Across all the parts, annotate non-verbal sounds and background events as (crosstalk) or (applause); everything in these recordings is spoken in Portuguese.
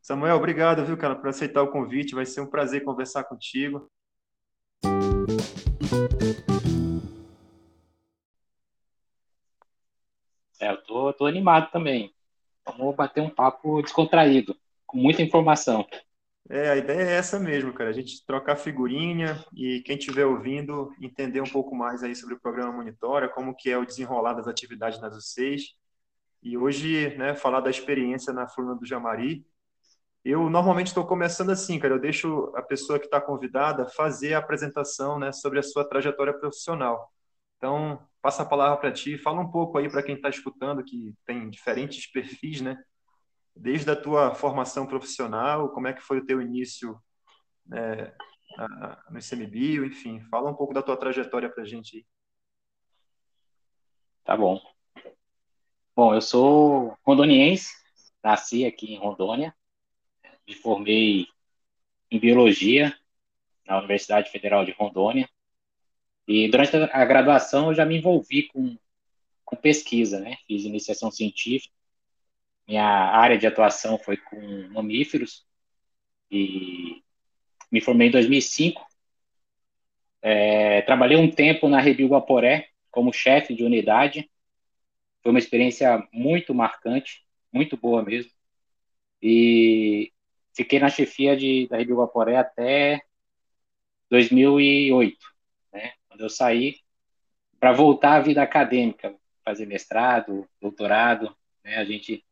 Samuel, obrigado, viu, cara, por aceitar o convite. Vai ser um prazer conversar contigo. É, eu tô, tô animado também. Vamos bater um papo descontraído, com muita informação. É, a ideia é essa mesmo, cara. A gente trocar figurinha e quem estiver ouvindo entender um pouco mais aí sobre o programa Monitora, como que é o desenrolar das atividades nas UCs. E hoje, né, falar da experiência na Furna do Jamari, eu normalmente estou começando assim, cara. Eu deixo a pessoa que está convidada fazer a apresentação, né, sobre a sua trajetória profissional. Então, passa a palavra para ti, fala um pouco aí para quem está escutando, que tem diferentes perfis, né? Desde a tua formação profissional, como é que foi o teu início né, no ICMBio, enfim, fala um pouco da tua trajetória para a gente aí. Tá bom. Bom, eu sou rondoniense, nasci aqui em Rondônia, me formei em biologia na Universidade Federal de Rondônia. E durante a graduação eu já me envolvi com, com pesquisa, né? Fiz iniciação científica. Minha área de atuação foi com mamíferos e me formei em 2005. É, trabalhei um tempo na Rebil Guaporé como chefe de unidade. Foi uma experiência muito marcante, muito boa mesmo. E fiquei na chefia de, da Rebel Guaporé até 2008, né? Quando eu saí para voltar à vida acadêmica, fazer mestrado, doutorado, né? A gente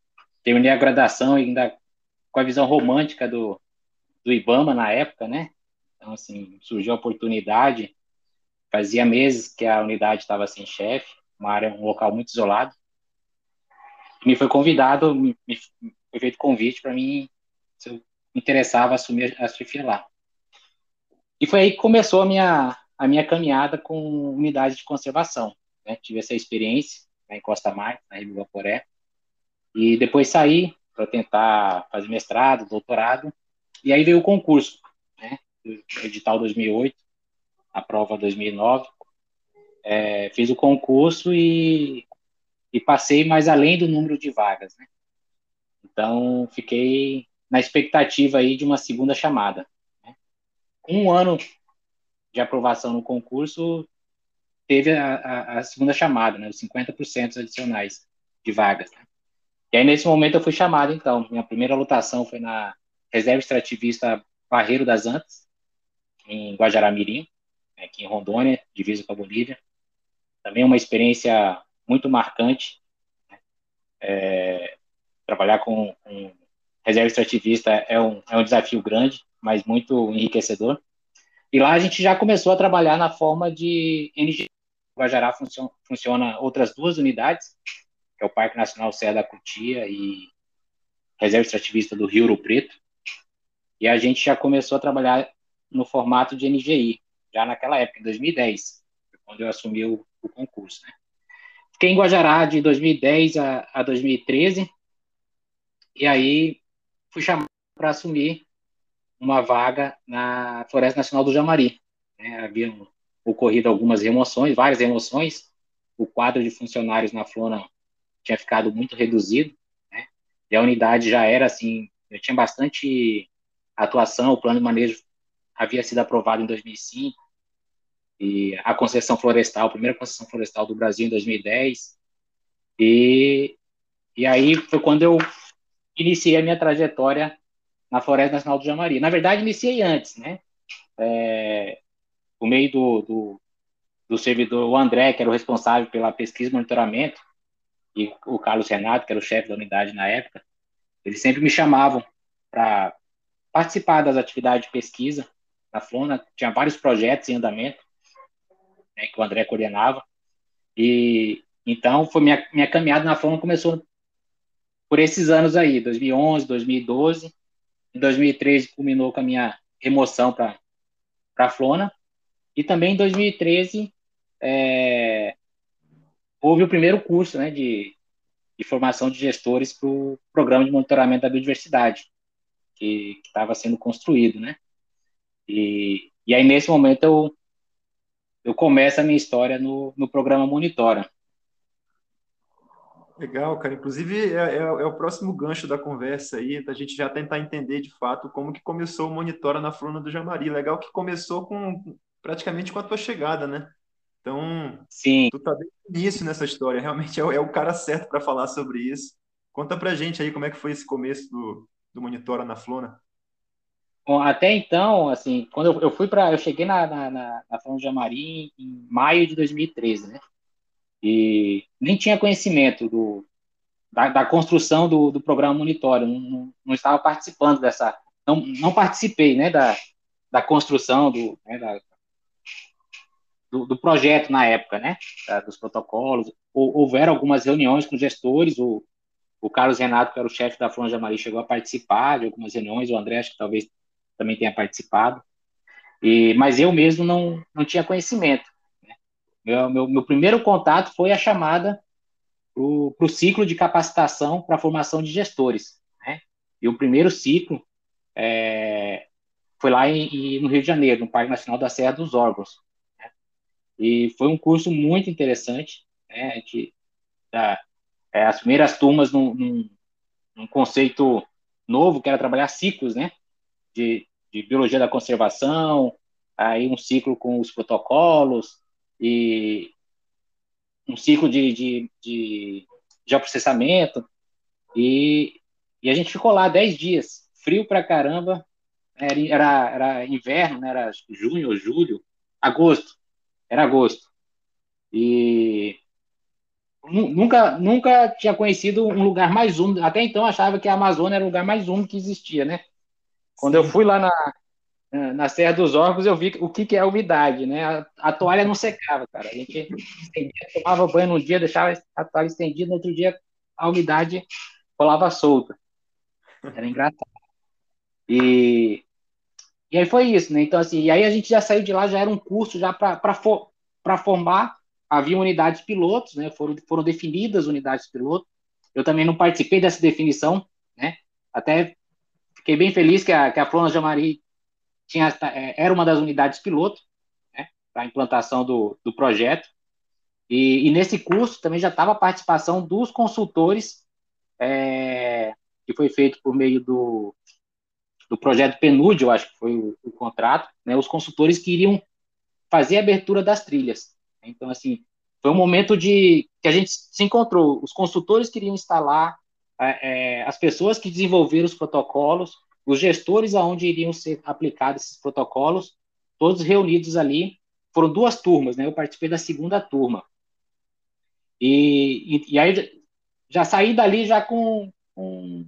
terminei a graduação ainda com a visão romântica do, do IBAMA na época, né? Então, assim, surgiu a oportunidade. Fazia meses que a unidade estava sem chefe, uma área, um local muito isolado. Me foi convidado, me, me foi feito convite para mim se eu interessava assumir a chefia lá. E foi aí que começou a minha, a minha caminhada com unidade de conservação. Né? Tive essa experiência né, em Costa Mar, na Rio Guaporé, e depois saí para tentar fazer mestrado, doutorado, e aí veio o concurso, né? edital 2008, a prova 2009, é, fiz o concurso e, e passei mais além do número de vagas, né? Então, fiquei na expectativa aí de uma segunda chamada. Né? Um ano de aprovação no concurso, teve a, a, a segunda chamada, né, os 50% adicionais de vagas. Né? E aí, nesse momento, eu fui chamado, então. Minha primeira lotação foi na Reserva Extrativista Barreiro das Antas, em Guajará-Mirim, aqui em Rondônia, divisa com a Bolívia. Também uma experiência muito marcante. É, trabalhar com, reserva extrativista é um, é um desafio grande, mas muito enriquecedor. E lá a gente já começou a trabalhar na forma de NG. Guajará funciona, funciona outras duas unidades, que é o Parque Nacional Serra da Cutia e Reserva Extrativista do Rio Ouro Preto. E a gente já começou a trabalhar no formato de NGI, já naquela época, em 2010, quando eu assumi o, o concurso. Né? Fiquei em Guajará de 2010 a, a 2013, e aí fui chamado para assumir uma vaga na Floresta Nacional do Jamari. Né? Haviam ocorrido algumas remoções, várias remoções. O quadro de funcionários na Flona tinha ficado muito reduzido, né? e a unidade já era assim, eu tinha bastante atuação, o plano de manejo havia sido aprovado em 2005, e a concessão florestal, a primeira concessão florestal do Brasil em 2010, e, e aí foi quando eu iniciei a minha trajetória na Floresta Nacional do Jamari. Na verdade, iniciei antes, né? É, por meio do, do, do, servidor, o André, que era o responsável pela pesquisa e monitoramento, e o Carlos Renato, que era o chefe da unidade na época, eles sempre me chamavam para participar das atividades de pesquisa na Flona. Tinha vários projetos em andamento né, que o André coordenava. E então foi minha, minha caminhada na Flona começou por esses anos aí, 2011, 2012. Em 2013 culminou com a minha remoção para a Flona. E também em 2013 é, houve o primeiro curso né, de, de formação de gestores para o programa de monitoramento da biodiversidade, que estava sendo construído. Né? E, e aí, nesse momento, eu, eu começo a minha história no, no programa Monitora. Legal, cara. Inclusive, é, é, é, o próximo gancho da conversa aí, da gente já tentar entender de fato como que começou o Monitora na Fluna do Jamari. Legal que começou com praticamente com a tua chegada, né? Então, Sim. tu tá bem início nessa história. Realmente é, o, é o cara certo para falar sobre isso. Conta pra gente aí como é que foi esse começo do, do Monitora na Fluna. Até então, assim, quando eu, eu fui para, eu cheguei na, na, na, na Fluna do Jamari em maio de 2013, né? e nem tinha conhecimento do, da, da construção do, do, programa monitório, não, não, não, estava participando dessa, não, não participei, né, da, da construção do, né, da, do, do, projeto na época, né, da, dos protocolos, houveram algumas reuniões com gestores, o, o Carlos Renato, que era o chefe da Franja Maria, chegou a participar de algumas reuniões, o André acho que talvez também tenha participado, e, mas eu mesmo não, não tinha conhecimento. Meu, meu, meu primeiro contato foi a chamada para o ciclo de capacitação para a formação de gestores. Né? E o primeiro ciclo é, foi lá em, no Rio de Janeiro, no Parque Nacional da Serra dos Órgãos. Né? E foi um curso muito interessante, né? que, da, é, as primeiras turmas num, num, num, conceito novo, que era trabalhar ciclos, né? De, de biologia da conservação, aí um ciclo com os protocolos, e um ciclo de, de, de geoprocessamento, e, e a gente ficou lá 10 dias, frio pra caramba, era, era, era inverno, né, era junho ou julho, agosto, era agosto, e nunca, nunca tinha conhecido um lugar mais úmido, até então achava que a Amazônia era o lugar mais úmido que existia, né? Quando Sim. eu fui lá na, na Serra dos Órgãos eu vi o que, que é umidade, né? A, a, toalha não secava, cara. A gente estendia, tomava banho num dia, deixava a toalha estendida, no outro dia a umidade rolava solta. Era engraçado. E, e aí foi isso, né? Então, assim, e aí a gente já saiu de lá, já era um curso já para for, formar. Havia unidades pilotos, né? Foram, foram definidas unidades pilotos. Eu também não participei dessa definição, né? Até fiquei bem feliz que a, que a Jamari tinha, é, era uma das unidades piloto né, para a implantação do, do projeto. E, e, nesse curso também já estava a participação dos consultores, é, que foi feito por meio do, do projeto PNUD, eu acho que foi o, o contrato, né, os consultores que iriam fazer a abertura das trilhas. Então, assim, foi um momento de que a gente se encontrou, os consultores queriam instalar, é, as pessoas que desenvolveram os protocolos, os gestores aonde iriam ser aplicados esses protocolos, todos reunidos ali, foram duas turmas, né? Eu participei da segunda turma. E, e, e aí já saí dali já com, com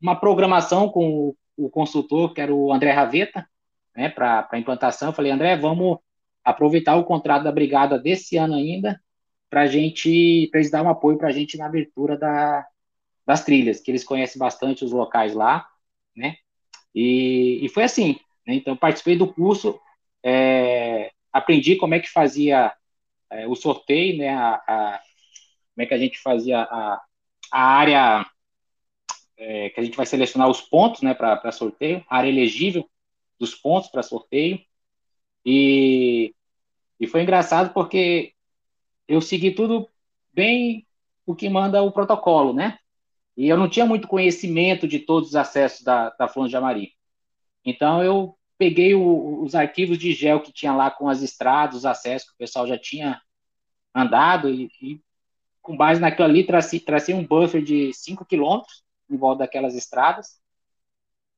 uma programação com o, o, consultor, que era o André Raveta, né, para implantação. Eu falei, André, vamos aproveitar o contrato da brigada desse ano ainda para gente, para eles dar um apoio para a gente na abertura da, das trilhas, que eles conhecem bastante os locais lá, né? E, e foi assim. Né? Então, participei do curso, é, aprendi como é que fazia é, o sorteio, né? A, a, como é que a gente fazia a, a área é, que a gente vai selecionar os pontos né, para sorteio, a área elegível dos pontos para sorteio. E, e foi engraçado porque eu segui tudo bem o que manda o protocolo, né? E eu não tinha muito conhecimento de todos os acessos da, da Flor de Amari. Então, eu peguei o, os arquivos de gel que tinha lá com as estradas, os acessos que o pessoal já tinha andado, e, e com base naquilo ali, tracei, tracei um buffer de 5 quilômetros em volta daquelas estradas.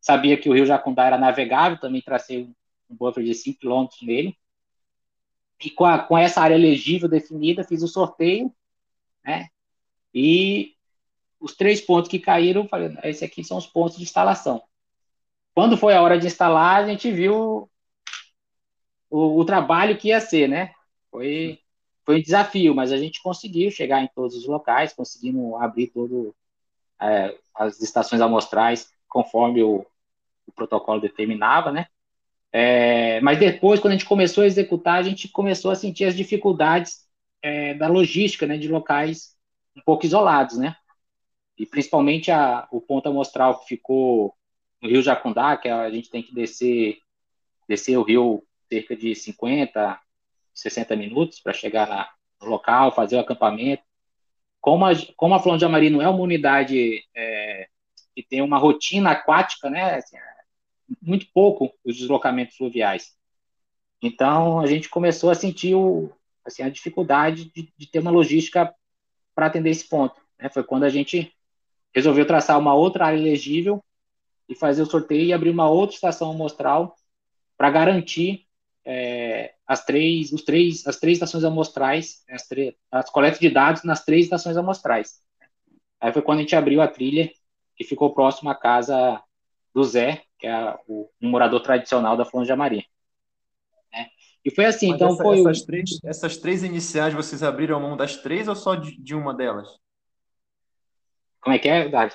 Sabia que o Rio Jacundá era navegável, também tracei um buffer de 5 quilômetros nele. E com, a, com essa área elegível definida, fiz o sorteio, né? E os três pontos que caíram, falei, esse aqui são os pontos de instalação. Quando foi a hora de instalar, a gente viu o, o trabalho que ia ser, né? Foi, foi um desafio, mas a gente conseguiu chegar em todos os locais, conseguimos abrir todo é, as estações amostrais conforme o, o protocolo determinava, né? É, mas depois, quando a gente começou a executar, a gente começou a sentir as dificuldades é, da logística, né, de locais um pouco isolados, né? E principalmente a, o ponto amostral que ficou no Rio Jacundá, que a gente tem que descer, descer o rio cerca de 50, 60 minutos para chegar no local, fazer o acampamento. como a, como a Flor de Amari não é uma unidade é, que tem uma rotina aquática, né, assim, muito pouco os deslocamentos fluviais. Então, a gente começou a sentir o, assim, a dificuldade de, de ter uma logística para atender esse ponto. Né? Foi quando a gente resolveu traçar uma outra área elegível e fazer o sorteio e abrir uma outra estação amostral para garantir é, as três, os três, as três estações amostrais, as, as coletas de dados nas três estações amostrais. Aí foi quando a gente abriu a trilha que ficou próximo à casa do Zé, que é o, um morador tradicional da Flanja Maria. Né? E foi assim, Mas então essa, foi... Essas três, essas três iniciais, vocês abriram mão das três ou só de, de uma delas? Como é que é, Dado?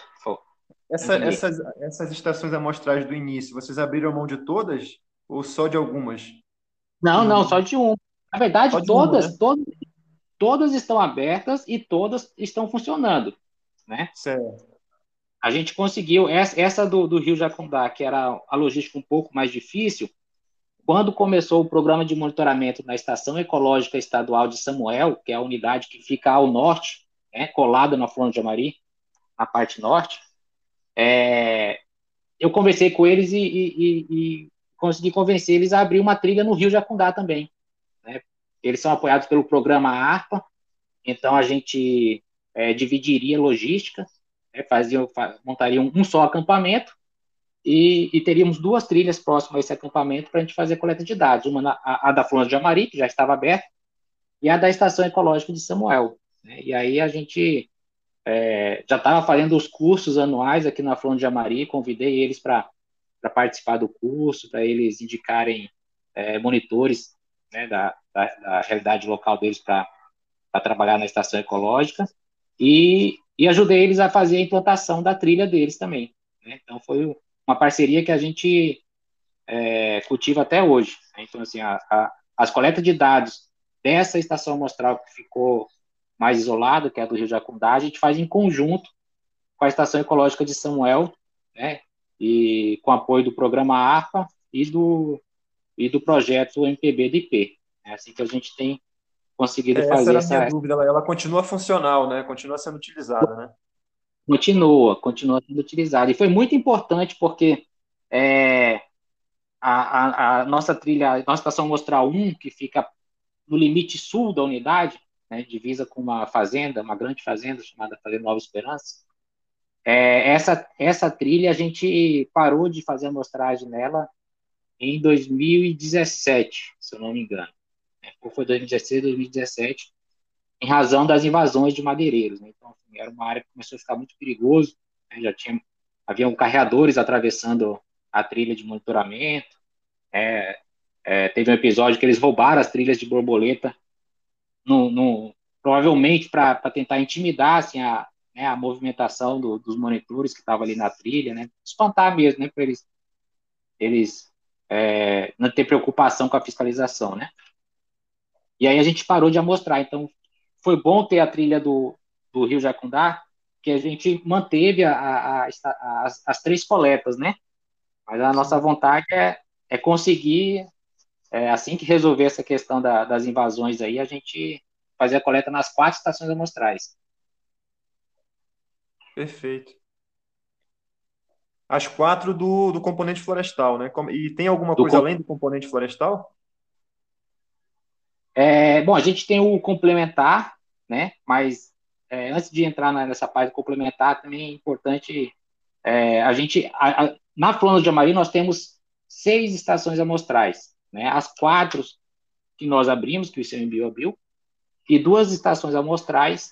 Essa, essas, essas estações amostrais do início, vocês abriram mão de todas ou só de algumas? Não, não, só de uma. Na verdade, todas, uma, né? todas, todas estão abertas e todas estão funcionando, né? Certo. A gente conseguiu, essa, essa do, do Rio Jacundá, que era a logística um pouco mais difícil, quando começou o programa de monitoramento na Estação Ecológica Estadual de Samuel, que é a unidade que fica ao norte, né, colada na Flor de Amari, na parte norte, é, eu conversei com eles e, e, e, consegui convencer eles a abrir uma trilha no Rio Jacundá também. Né? Eles são apoiados pelo programa ARPA, então a gente é, dividiria logística, né, fazia, montaria um, um só acampamento e, e, teríamos duas trilhas próximas a esse acampamento para a gente fazer coleta de dados, uma na, a, a, da Floresta de Amari, que já estava aberta, e a da Estação Ecológica de Samuel. Né? E aí a gente é, já estava fazendo os cursos anuais aqui na Flor de Amari, convidei eles para participar do curso, para eles indicarem é, monitores né, da, da, da, realidade local deles para trabalhar na estação ecológica, e, e ajudei eles a fazer a implantação da trilha deles também. Né? Então foi uma parceria que a gente é, cultiva até hoje. Né? Então, assim, a, a, as coletas de dados dessa estação amostral que ficou mais isolada, que é a do Rio Jacundá, a gente faz em conjunto com a Estação Ecológica de Samuel, né, e com apoio do programa ARPA e do, e do projeto MPB de IP. É assim que a gente tem conseguido é, fazer essa... Era a minha dúvida, ela, ela continua funcional, né, continua sendo utilizada, né? Continua, continua sendo utilizada. E foi muito importante porque é, a, a, a, nossa trilha, a nossa estação Mostral 1, que fica no limite sul da unidade, né, divisa com uma fazenda, uma grande fazenda chamada Fazenda Nova Esperança, é, essa, essa trilha a gente parou de fazer amostragem nela em 2017, se eu não me engano. Né, ou foi 2016, 2017, em razão das invasões de madeireiros. Né? Então, assim, era uma área que começou a ficar muito perigoso, né? já tinha, haviam carreadores atravessando a trilha de monitoramento, é, é, teve um episódio que eles roubaram as trilhas de borboleta, no, no provavelmente para tentar intimidar assim, a, né, a movimentação do, dos monitores que estavam ali na trilha, né, espantar mesmo, né, para eles, eles é, não ter preocupação com a fiscalização, né. E aí a gente parou de amostrar, então foi bom ter a trilha do, do Rio Jacundá, que a gente manteve a, a, a, as, as, três coletas, né? Mas a nossa vontade é, é conseguir, é, assim que resolver essa questão da, das invasões aí, a gente fazer a coleta nas quatro estações amostrais. Perfeito. As quatro do, do componente florestal, né? E tem alguma do coisa além do componente florestal? É, bom, a gente tem o complementar, né? Mas é, antes de entrar nessa parte complementar, também é importante é, a gente a, a, na Flona de Amari nós temos seis estações amostrais, né? As quatro que nós abrimos, que o ICMBio abriu, e duas estações amostrais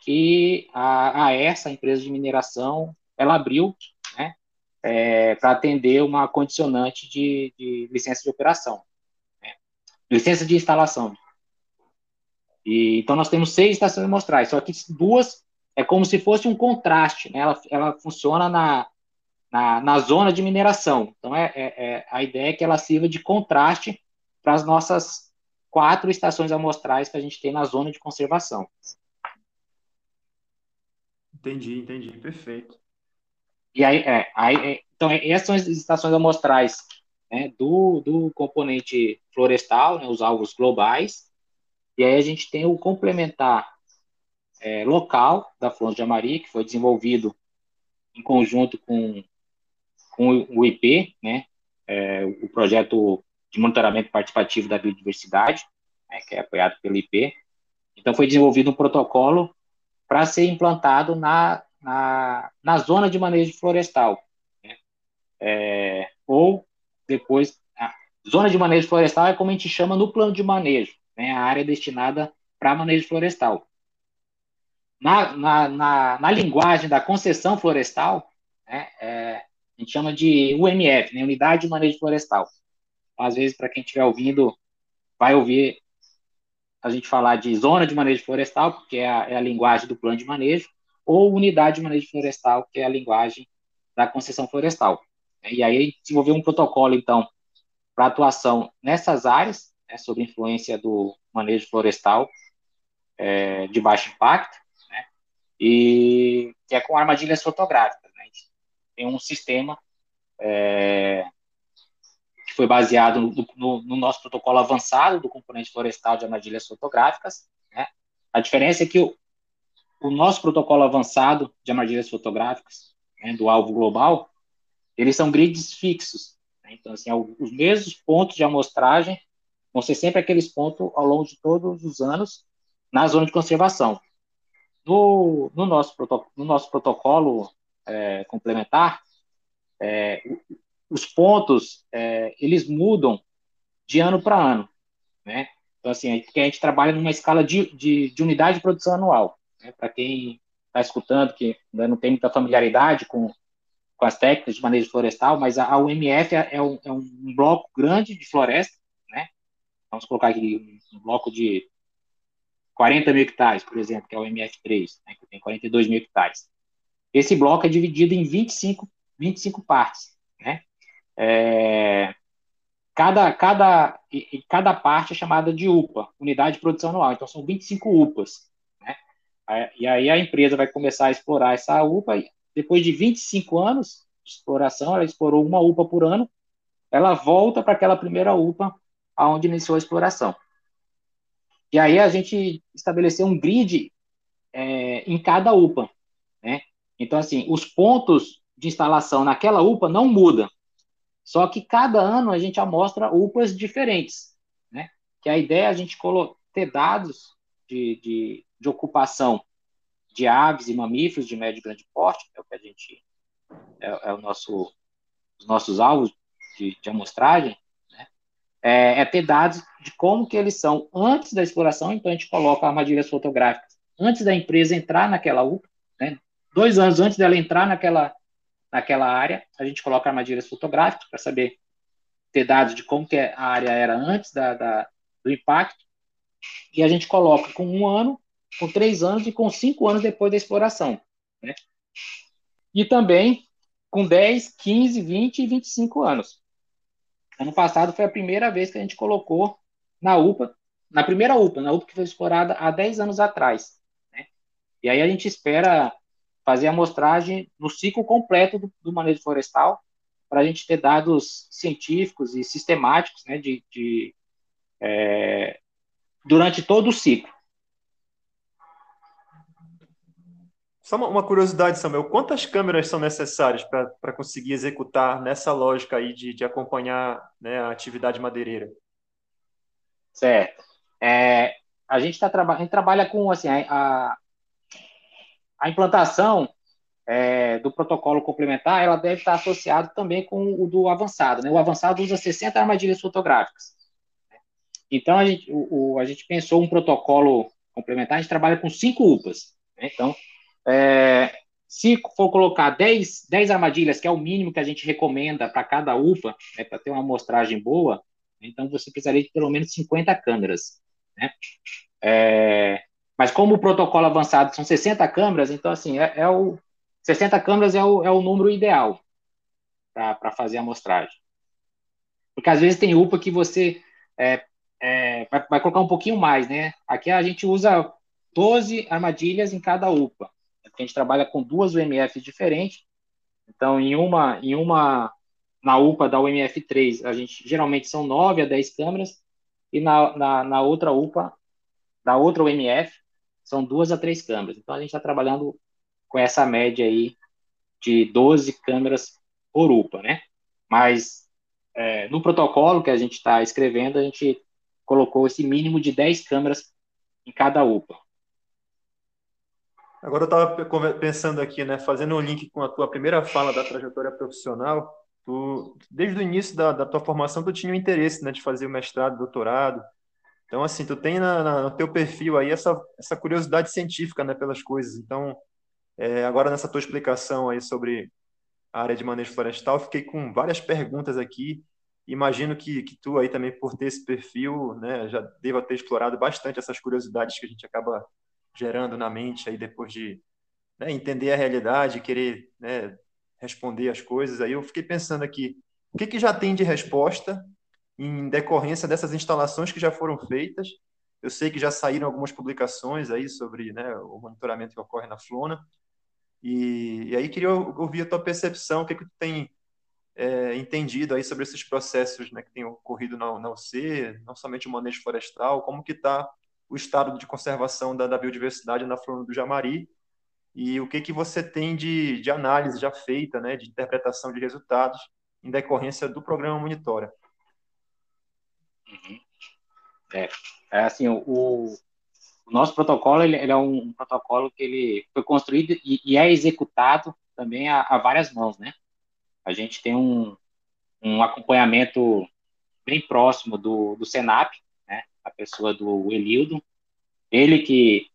que a, a essa empresa de mineração ela abriu, né? É, para atender uma condicionante de, de licença de operação, né? licença de instalação, e, então, nós temos seis estações amostrais, só que duas é como se fosse um contraste, né? ela, ela funciona na, na, na zona de mineração. Então, é, é, é, a ideia é que ela sirva de contraste para as nossas quatro estações amostrais que a gente tem na zona de conservação. Entendi, entendi, perfeito. E aí, é, aí é, então, essas são as estações amostrais né, do, do componente florestal, né, os alvos globais, e aí a gente tem o complementar, é, local da Flor de Amari, que foi desenvolvido em conjunto com, com o IP, né, é, o projeto de monitoramento participativo da biodiversidade, né, que é apoiado pelo IP. Então, foi desenvolvido um protocolo para ser implantado na, na, na zona de manejo florestal. Né? É, ou depois, a zona de manejo florestal é como a gente chama no plano de manejo, né, a área destinada para manejo florestal. Na, na, na, na, linguagem da concessão florestal, né, é, a gente chama de UMF, né, Unidade de Manejo Florestal. Às vezes, para quem estiver ouvindo, vai ouvir a gente falar de zona de manejo florestal, porque é a, é a linguagem do plano de manejo, ou unidade de manejo florestal, que é a linguagem da concessão florestal. E aí desenvolveu um protocolo, então, para atuação nessas áreas, né, sob influência do manejo florestal é, de baixo impacto, né, e que é com armadilhas fotográficas. Tem um sistema é, que foi baseado no, no, no, nosso protocolo avançado do componente florestal de armadilhas fotográficas. Né. A diferença é que o, o nosso protocolo avançado de armadilhas fotográficas, né, do alvo global, eles são grids fixos. Né? Então, assim, os mesmos pontos de amostragem vão ser sempre aqueles pontos ao longo de todos os anos na zona de conservação. No, no, nosso, no nosso protocolo é, complementar, é, os pontos, é, eles mudam de ano para ano, né? Então, assim, porque a gente trabalha numa escala de, de, de unidade de produção anual. Né? Para quem está escutando, que ainda não tem muita familiaridade com, com as técnicas de manejo florestal, mas a, a UMF é, é, um, é, um, bloco grande de floresta, né? Vamos colocar aqui um, bloco de 40 mil hectares, por exemplo, que é o MF3, né, que tem 42 mil hectares. Esse bloco é dividido em 25, 25 partes, né? É, cada, cada, e, cada parte é chamada de UPA, Unidade de Produção Anual, então são 25 UPAs, né? E aí a empresa vai começar a explorar essa UPA depois de 25 anos de exploração, ela explorou uma UPA por ano, ela volta para aquela primeira UPA aonde iniciou a exploração. E aí a gente estabeleceu um grid é, em cada UPA? Então, assim, os pontos de instalação naquela UPA não mudam, só que cada ano a gente amostra UPAs diferentes, né? Que a ideia é a gente ter dados de, de, de ocupação de aves e mamíferos de médio e grande porte, que é o que a gente é, é o nosso os nossos alvos de, de amostragem, né? é, é, ter dados de como que eles são antes da exploração, então a gente coloca armadilhas fotográficas antes da empresa entrar naquela UPA, né? Dois anos antes dela entrar naquela naquela área, a gente coloca armadilhas fotográficas para saber ter dados de como que a área era antes da, da, do impacto, e a gente coloca com um ano com três anos e com cinco anos depois da exploração. Né? E também com 10, 15, 20 e 25 anos. Ano passado foi a primeira vez que a gente colocou na UPA, na primeira UPA, na UPA que foi explorada há 10 anos atrás. Né? E aí a gente espera fazer a amostragem no ciclo completo do, do manejo florestal, para a gente ter dados científicos e sistemáticos né, de, de é, durante todo o ciclo. Só uma, uma curiosidade, Samuel, quantas câmeras são necessárias para conseguir executar nessa lógica aí de, de acompanhar né, a atividade madeireira? Certo. É, a gente tá, a gente trabalha com assim a, a implantação é, do protocolo complementar, ela deve estar associada também com o do avançado. Né? O avançado usa 60 armadilhas fotográficas. Então, a gente, o, o, a gente pensou um protocolo complementar, a gente trabalha com cinco UPAs. Né? Então, é, se for colocar 10, 10 armadilhas, que é o mínimo que a gente recomenda para cada UPA, né, para ter uma amostragem boa, então você precisaria de pelo menos 50 câmeras. Né? É, mas como o protocolo avançado são 60 câmeras, então assim, é, é o 60 câmeras é o, é o número ideal para fazer a amostragem. Porque às vezes tem UPA que você é, é, vai, vai, colocar um pouquinho mais, né? Aqui a gente usa 12 armadilhas em cada UPA porque a gente trabalha com duas UMFs diferentes. Então, em uma, em uma na UPA da UMF3, a gente geralmente são 9 a 10 câmeras, e na, na, na outra UPA, da outra UMF, são duas a três câmeras. Então, a gente está trabalhando com essa média aí de 12 câmeras por UPA, né? Mas é, no protocolo que a gente está escrevendo, a gente colocou esse mínimo de 10 câmeras em cada UPA. Agora eu estava pensando aqui, né, fazendo um link com a tua primeira fala da trajetória profissional, tu, desde o início da, da tua formação, tu tinha o interesse, né, de fazer o mestrado, doutorado, então, assim, tu tem na, na, no teu perfil aí essa, essa curiosidade científica, né, pelas coisas. Então, é, agora nessa tua explicação aí sobre a área de manejo florestal, fiquei com várias perguntas aqui. Imagino que, que tu aí também, por ter esse perfil, né, já deva ter explorado bastante essas curiosidades que a gente acaba gerando na mente aí depois de né, entender a realidade, querer né, responder as coisas. Aí eu fiquei pensando aqui, o que, que já tem de resposta em decorrência dessas instalações que já foram feitas. Eu sei que já saíram algumas publicações aí sobre né, o monitoramento que ocorre na Flona. E, e aí queria ouvir a tua percepção, o que, que tu tem é, entendido aí sobre esses processos né, que têm ocorrido na, na UC, não somente o manejo florestal, como que está o estado de conservação da, da, biodiversidade na Flona do Jamari e o que, que você tem de, de análise já feita, né, de interpretação de resultados em decorrência do programa Monitora. Uhum. É, é assim, o, o, nosso protocolo ele, ele, é um protocolo que ele foi construído e, e é executado também a, a, várias mãos, né? A gente tem um, um acompanhamento bem próximo do, do Senap, né? A pessoa do Elildo, ele que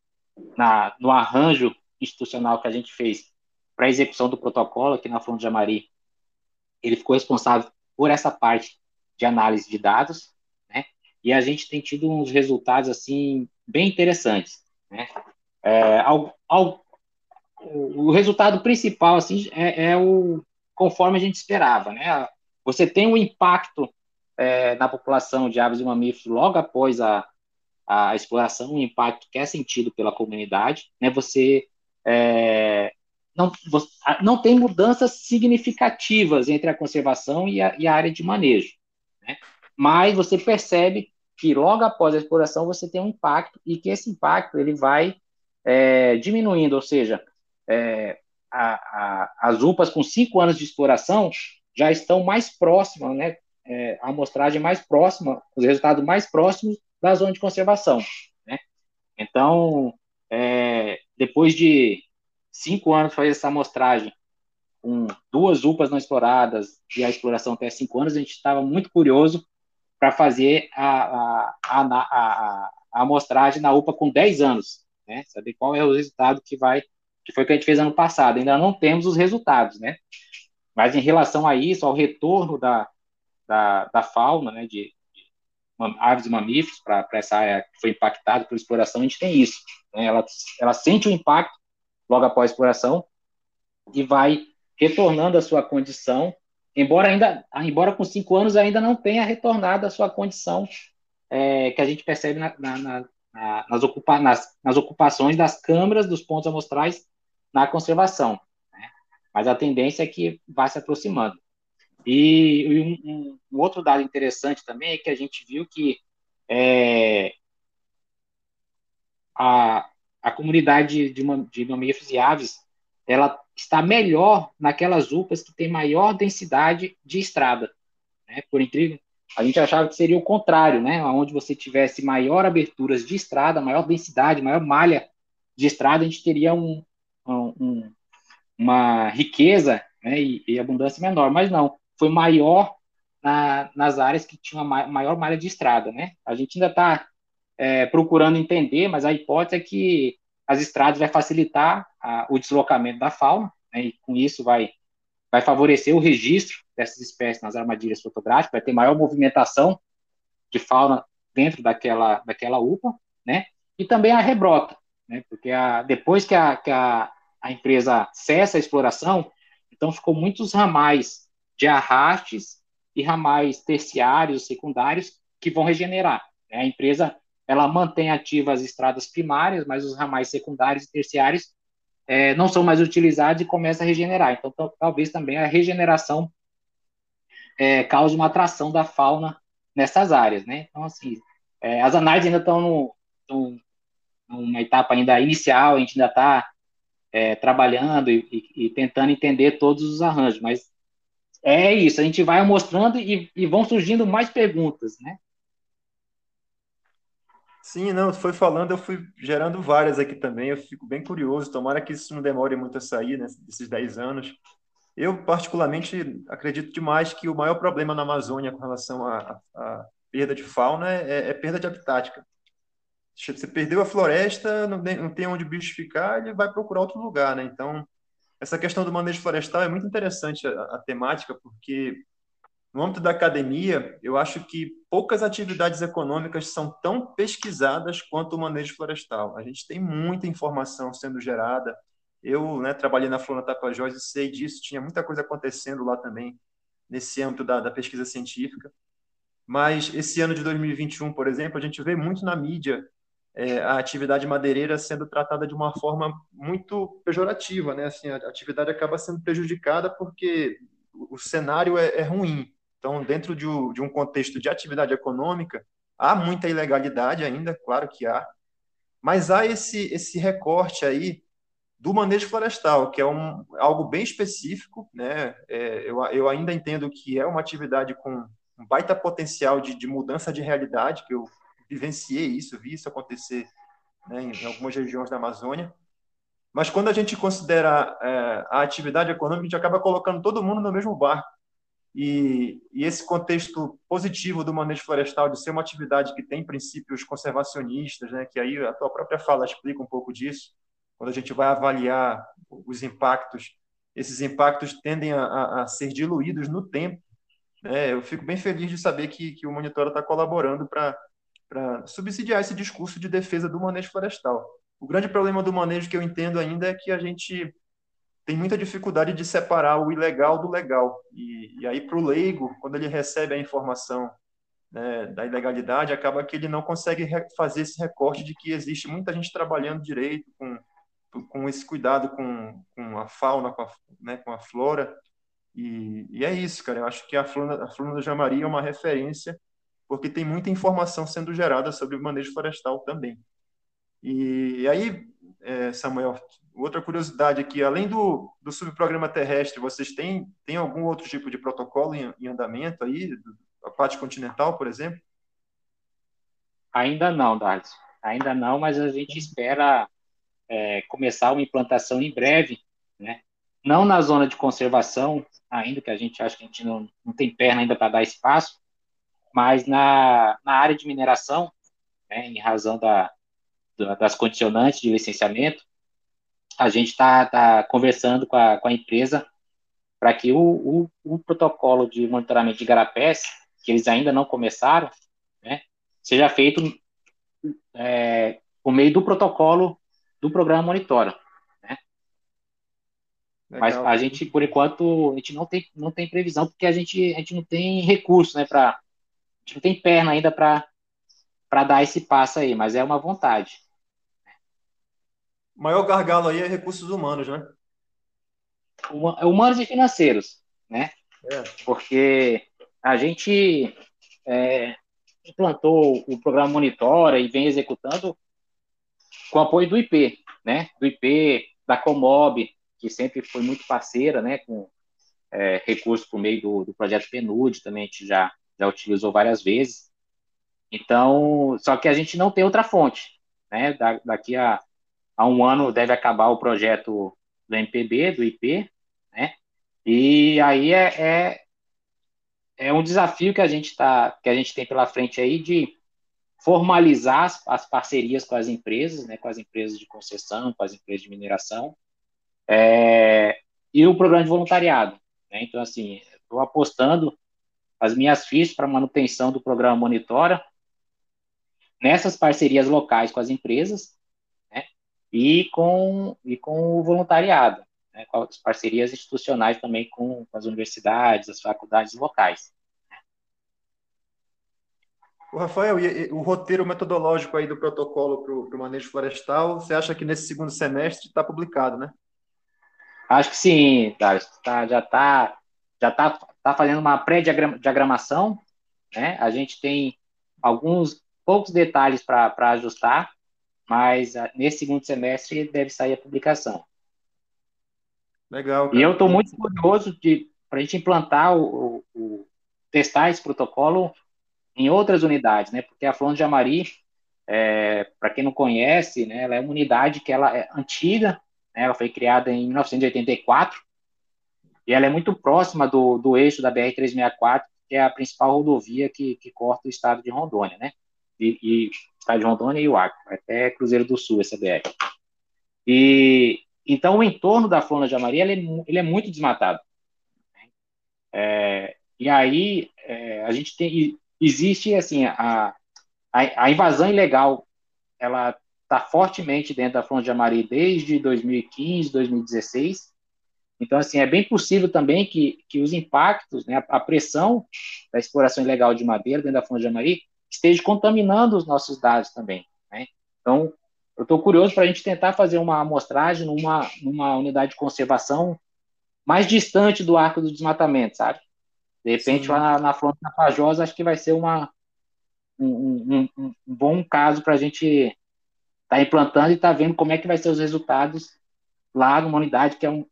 na, no arranjo institucional que a gente fez para a execução do protocolo aqui na Fonte de Amari, ele ficou responsável por essa parte de análise de dados, e a gente tem tido uns resultados assim bem interessantes. Né? É, ao, ao, o resultado principal assim é, é, o conforme a gente esperava, né? Você tem um impacto é, na população de aves e mamíferos logo após a, a exploração, um impacto que é sentido pela comunidade, né? Você é, não, você, não tem mudanças significativas entre a conservação e a, e a área de manejo. Né? Mas você percebe que logo após a exploração você tem um impacto e que esse impacto ele vai é, diminuindo, ou seja, é, a, a, as UPAs com cinco anos de exploração já estão mais próximas, né, é, a amostragem mais próxima, os resultados mais próximos da zona de conservação. Né? Então, é, depois de cinco anos fazer essa amostragem, com duas UPAs não exploradas e a exploração até cinco anos, a gente estava muito curioso para fazer a, a, a, a, amostragem na UPA com 10 anos, né? Saber qual é o resultado que vai, que foi o que a gente fez ano passado. Ainda não temos os resultados, né? Mas em relação a isso, ao retorno da, da, da fauna, né, de, de aves e mamíferos para essa área que foi impactada pela exploração, a gente tem isso. Né? Ela, ela sente o impacto logo após a exploração e vai retornando à sua condição embora ainda, embora com cinco anos ainda não tenha retornado à sua condição é, que a gente percebe na, na, na, nas, ocupa, nas, nas, ocupações das câmaras dos pontos amostrais na conservação. Né? Mas a tendência é que vai se aproximando. E, e um, um, outro dado interessante também é que a gente viu que é, a, a comunidade de, de mamíferos e aves ela está melhor naquelas UPAs que têm maior densidade de estrada. Né? Por incrível, a gente achava que seria o contrário, né? Onde você tivesse maior aberturas de estrada, maior densidade, maior malha de estrada, a gente teria um, um, uma riqueza né? e, e, abundância menor. Mas não, foi maior na, nas áreas que tinham maior malha de estrada, né? A gente ainda está é, procurando entender, mas a hipótese é que as estradas vai facilitar a, o deslocamento da fauna, né, e com isso vai, vai favorecer o registro dessas espécies nas armadilhas fotográficas, vai ter maior movimentação de fauna dentro daquela, daquela UPA, né, e também a rebrota, né, porque a, depois que, a, que a, a empresa cessa a exploração, então ficou muitos ramais de arrastes e ramais terciários, secundários, que vão regenerar. Né? A empresa ela mantém ativas as estradas primárias, mas os ramais secundários e terciários é, não são mais utilizados e começa a regenerar. Então, talvez também a regeneração é, cause uma atração da fauna nessas áreas, né? Então, assim, é, as análises ainda estão no, no, uma etapa ainda inicial, a gente ainda está é, trabalhando e, e, e, tentando entender todos os arranjos, mas é isso, a gente vai mostrando e, e vão surgindo mais perguntas, né? Sim, não, foi falando, eu fui gerando várias aqui também, eu fico bem curioso, tomara que isso não demore muito a sair, né, desses 10 anos. Eu, particularmente, acredito demais que o maior problema na Amazônia com relação à, à perda de fauna é, é, perda de habitat. Você perdeu a floresta, não tem onde o bicho ficar, ele vai procurar outro lugar, né? Então, essa questão do manejo florestal é muito interessante a, a temática, porque no âmbito da academia, eu acho que poucas atividades econômicas são tão pesquisadas quanto o manejo florestal. A gente tem muita informação sendo gerada. Eu né, trabalhei na Flora Tapajós e sei disso, tinha muita coisa acontecendo lá também, nesse âmbito da, da pesquisa científica. Mas esse ano de 2021, por exemplo, a gente vê muito na mídia é, a atividade madeireira sendo tratada de uma forma muito pejorativa, né? Assim, a atividade acaba sendo prejudicada porque o cenário é, é ruim. Então, dentro de, de um contexto de atividade econômica, há muita ilegalidade ainda, claro que há, mas há esse, esse recorte aí do manejo florestal, que é um, algo bem específico, né? É, eu, eu ainda entendo que é uma atividade com um baita potencial de, de mudança de realidade, que eu vivenciei isso, vi isso acontecer né, em, em algumas regiões da Amazônia. Mas quando a gente considera é, a atividade econômica, a gente acaba colocando todo mundo no mesmo barco. E, e, esse contexto positivo do manejo florestal, de ser uma atividade que tem princípios conservacionistas, né, que aí a tua própria fala explica um pouco disso, quando a gente vai avaliar os impactos, esses impactos tendem a, a ser diluídos no tempo. Né? Eu fico bem feliz de saber que, que o Monitora está colaborando para subsidiar esse discurso de defesa do manejo florestal. O grande problema do manejo que eu entendo ainda é que a gente tem muita dificuldade de separar o ilegal do legal. E, e aí, para o leigo, quando ele recebe a informação né, da ilegalidade, acaba que ele não consegue fazer esse recorte de que existe muita gente trabalhando direito, com, com esse cuidado com, com a fauna, com a, né, com a flora. E, e, é isso, cara. Eu acho que a Flora, a Flora do Jamari é uma referência, porque tem muita informação sendo gerada sobre o manejo florestal também. E, e aí, é, Samuel, outra curiosidade aqui, além do, do subprograma terrestre, vocês têm, têm algum outro tipo de protocolo em, em andamento aí, a parte continental, por exemplo? Ainda não, Darcy. Ainda não, mas a gente espera é, começar uma implantação em breve, né? Não na zona de conservação, ainda que a gente acha que a gente não, não tem perna ainda para dar espaço, mas na, na área de mineração, né, em razão da, das condicionantes de licenciamento, a gente está tá conversando com a, com a empresa para que o, o, o, protocolo de monitoramento de garapés, que eles ainda não começaram, né, seja feito é, por meio do protocolo do programa Monitora. Né? Mas a gente, por enquanto, a gente não tem, não tem previsão, porque a gente, a gente não tem recurso, né, para a gente não tem perna ainda para dar esse passo aí, mas é uma vontade. O maior gargalo aí é recursos humanos, né? Humanos e financeiros, né? É. Porque a gente é, implantou o programa Monitora e vem executando com apoio do IP, né? Do IP, da Comob, que sempre foi muito parceira, né? Com é, recursos por meio do, do projeto PNUD, também a gente já, já utilizou várias vezes. Então, só que a gente não tem outra fonte, né? Da, daqui a há um ano deve acabar o projeto do MPB, do IP, né? E aí é, é, é um desafio que a gente tá, que a gente tem pela frente aí de formalizar as, as, parcerias com as empresas, né, com as empresas de concessão, com as empresas de mineração, é, e o programa de voluntariado. Né? Então, assim, estou apostando as minhas fichas para manutenção do programa Monitora nessas parcerias locais com as empresas, e com, e com o voluntariado, né, com as parcerias institucionais também com, com as universidades, as faculdades locais. O Rafael, o roteiro metodológico aí do protocolo para o manejo florestal, você acha que nesse segundo semestre está publicado, né? Acho que sim. Tá, já está já tá, tá fazendo uma pré-diagramação, né? A gente tem alguns poucos detalhes para ajustar, mas ah, nesse segundo semestre deve sair a publicação. Legal. Cara. E eu estou muito curioso para a gente implantar o, o, testar esse protocolo em outras unidades, né? Porque a Flor de Amari, é, para quem não conhece, né, ela é uma unidade que ela é antiga, né, ela foi criada em 1984 e ela é muito próxima do, do eixo da BR-364, que é a principal rodovia que, que corta o estado de Rondônia, né? E, e de Rondônia e o Acre, até Cruzeiro do Sul, essa BR. E então o entorno da Flona de Amaria ele, é ele é muito desmatado. É, e aí é, a gente tem existe assim a, a, a invasão ilegal ela está fortemente dentro da Flona de Amaria desde 2015, 2016 então, assim, é bem possível também que, que os impactos, né, a pressão da exploração ilegal de madeira dentro da fonte de Amari esteja contaminando os nossos dados também. Né? Então, eu estou curioso para a gente tentar fazer uma amostragem numa, numa unidade de conservação mais distante do arco do desmatamento, sabe? De repente, Sim. lá na, na Fronte Tapajosa, acho que vai ser uma, um, um, um, bom caso para a gente estar tá implantando e estar tá vendo como é que vai ser os resultados lá numa unidade que é um,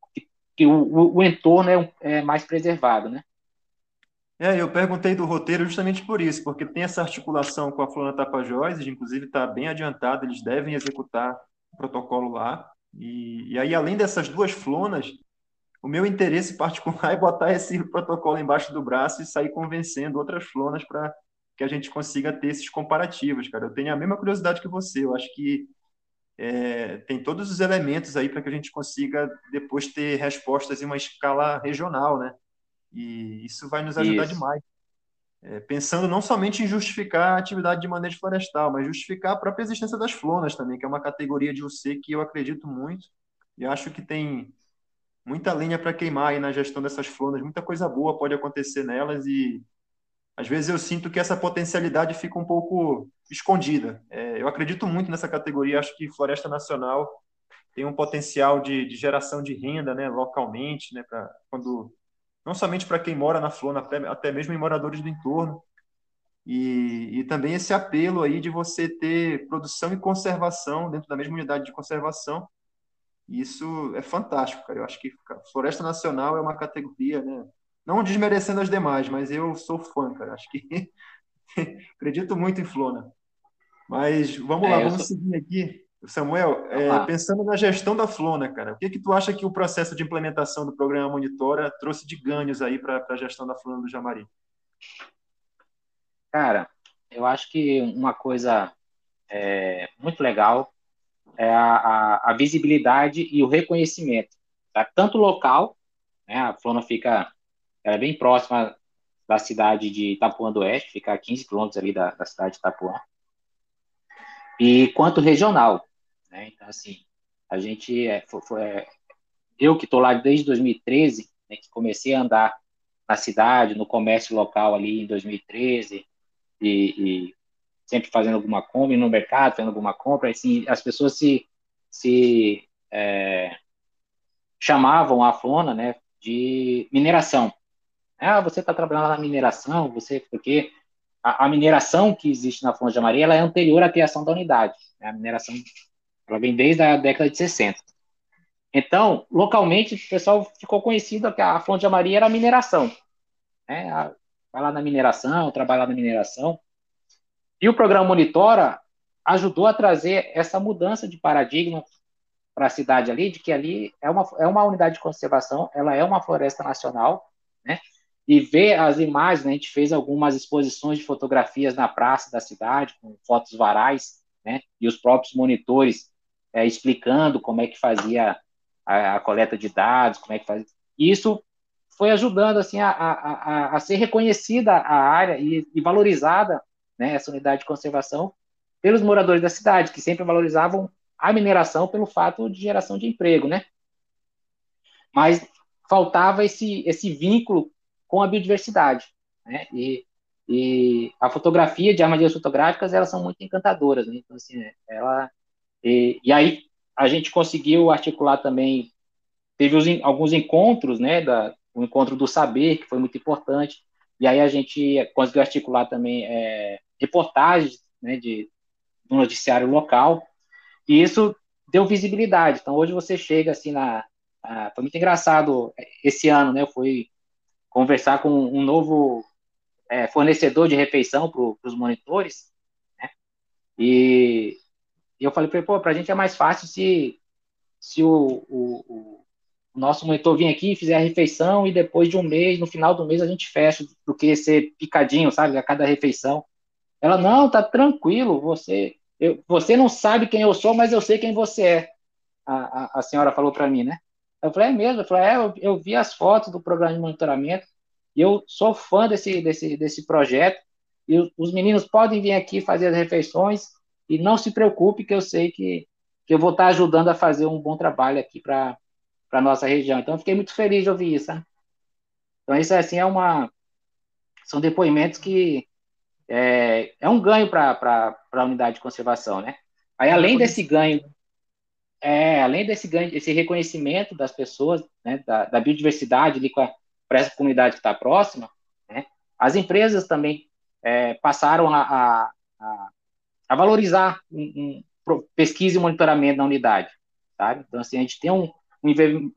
que o, o, o entorno é, é, mais preservado, né? É, eu perguntei do roteiro justamente por isso, porque tem essa articulação com a Flora Tapajós, inclusive está bem adiantado, eles devem executar o protocolo lá. E, e aí, além dessas duas flonas, o meu interesse particular (laughs) é botar esse protocolo embaixo do braço e sair convencendo outras flonas para que a gente consiga ter esses comparativos, cara. Eu tenho a mesma curiosidade que você, eu acho que é, tem todos os elementos aí para que a gente consiga depois ter respostas em uma escala regional, né? E isso vai nos ajudar isso. demais. É, pensando não somente em justificar a atividade de manejo florestal, mas justificar a própria existência das flonas também, que é uma categoria de UC que eu acredito muito e acho que tem muita linha para queimar aí na gestão dessas flonas, muita coisa boa pode acontecer nelas e às vezes eu sinto que essa potencialidade fica um pouco escondida. É, eu acredito muito nessa categoria, acho que Floresta Nacional tem um potencial de, de geração de renda né, localmente, né, pra, quando, não somente para quem mora na Flona, até, até mesmo em moradores do entorno. E, e também esse apelo aí de você ter produção e conservação dentro da mesma unidade de conservação. Isso é fantástico, cara. Eu acho que Floresta Nacional é uma categoria, né? Não desmerecendo as demais, mas eu sou fã, cara. Acho que (laughs) acredito muito em Flona. Mas vamos é, lá, vamos sou... seguir aqui. Samuel, é, pensando na gestão da Flona, cara, o que que tu acha que o processo de implementação do programa Monitora trouxe de ganhos aí para a gestão da Flona do Jamari? Cara, eu acho que uma coisa é, muito legal é a, a, a, visibilidade e o reconhecimento, tá? tanto local, né, a Flona fica ela é bem próxima da cidade de Itapuã do Oeste, fica a 15 quilômetros ali da, da, cidade de Itapuã. E quanto regional, né? Então, assim, a gente, é, foi, foi, é, eu que estou lá desde 2013, né, que comecei a andar na cidade, no comércio local ali em 2013, e, e sempre fazendo alguma compra, no mercado, fazendo alguma compra, assim, as pessoas se, se é, chamavam a Flona, né, de mineração. Ah, você está trabalhando na mineração, você porque a, a, mineração que existe na Fonte de Maria ela é anterior à criação da unidade. Né? A mineração ela vem desde a década de 60. Então, localmente, o pessoal ficou conhecido que a Fonte de Maria era a mineração. Né? Vai lá na mineração, trabalhar na mineração. E o programa Monitora ajudou a trazer essa mudança de paradigma para a cidade ali, de que ali é uma, é uma unidade de conservação, ela é uma floresta nacional, né? e ver as imagens, né, a gente fez algumas exposições de fotografias na praça da cidade, com fotos varais, né, e os próprios monitores é, explicando como é que fazia a, a, coleta de dados, como é que fazia. Isso foi ajudando assim a, a, a ser reconhecida a área e, e, valorizada, né, essa unidade de conservação pelos moradores da cidade, que sempre valorizavam a mineração pelo fato de geração de emprego, né? Mas faltava esse, esse vínculo com a biodiversidade. Né? E, e a fotografia de armadilhas fotográficas, elas são muito encantadoras. Né? Então, assim, ela, e, e aí a gente conseguiu articular também, teve os, alguns encontros, né, da, o encontro do saber, que foi muito importante, e aí a gente conseguiu articular também é, reportagens né, de, do noticiário local, e isso deu visibilidade. Então, hoje você chega assim na. A, foi muito engraçado esse ano, né? Eu fui conversar com um novo é, fornecedor de refeição para os monitores, né? E, e eu falei para ele, pô, para a gente é mais fácil se, se o, o, o, nosso monitor vir aqui, fizer a refeição e depois de um mês, no final do mês, a gente fecha, do que ser picadinho, sabe, a cada refeição. Ela, não, tá tranquilo, você, eu, você não sabe quem eu sou, mas eu sei quem você é. A, a, a senhora falou para mim, né? Eu falei, é mesmo? Eu falei, é, eu, eu vi as fotos do programa de monitoramento, e eu sou fã desse, desse, desse projeto. E os meninos podem vir aqui fazer as refeições e não se preocupe, que eu sei que, que eu vou estar ajudando a fazer um bom trabalho aqui para a nossa região. Então, eu fiquei muito feliz de ouvir isso. Né? Então, isso assim, é uma. São depoimentos que é, é um ganho para a unidade de conservação, né? Aí, além desse ganho, é, além desse ganho, esse reconhecimento das pessoas, né, da, da biodiversidade ali com a, para essa comunidade que está próxima, né? as empresas também é, passaram a, a, a, a valorizar um, um, pesquisa e monitoramento na unidade, sabe? Então, assim, a gente tem um, um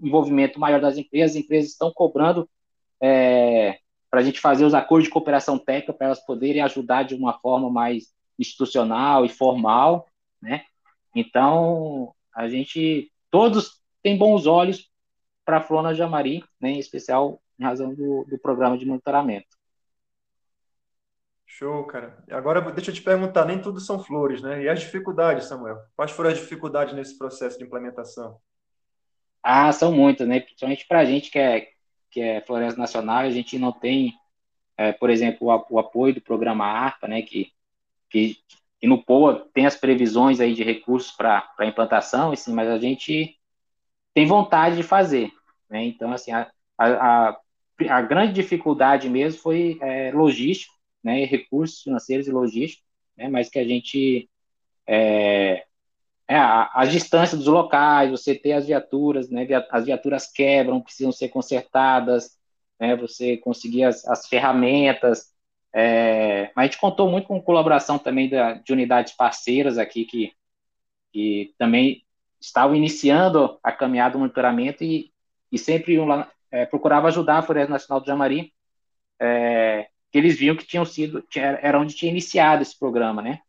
envolvimento maior das empresas, as empresas estão cobrando é, para a gente fazer os acordos de cooperação técnica para elas poderem ajudar de uma forma mais institucional e formal, né? Então, a gente, todos têm bons olhos para a Flona Jamari, né, em especial em razão do, do programa de monitoramento. Show, cara. Agora deixa eu te perguntar, nem tudo são flores, né? E as dificuldades, Samuel? Quais foram as dificuldades nesse processo de implementação? Ah, são muitas, né? Principalmente para a gente que é, que é Floresta Nacional, a gente não tem, é, por exemplo, o, apoio do programa ARPA, né? Que, que, que, no POA tem as previsões aí de recursos para implantação, assim, mas a gente tem vontade de fazer, né? Então, assim, a, a, a grande dificuldade mesmo foi é, logístico, né, recursos financeiros e logísticos, né, mas que a gente é, é, as distâncias dos locais, você ter as viaturas, né, as viaturas quebram, precisam ser consertadas, né, você conseguir as, as ferramentas, é, mas a gente contou muito com colaboração também da, de unidades parceiras aqui que, que também estavam iniciando a caminhada do monitoramento e, e sempre iam lá, é, procurava ajudar a Floresta Nacional do Jamari, é, que eles viam que tinham sido, era onde tinha iniciado esse programa, né?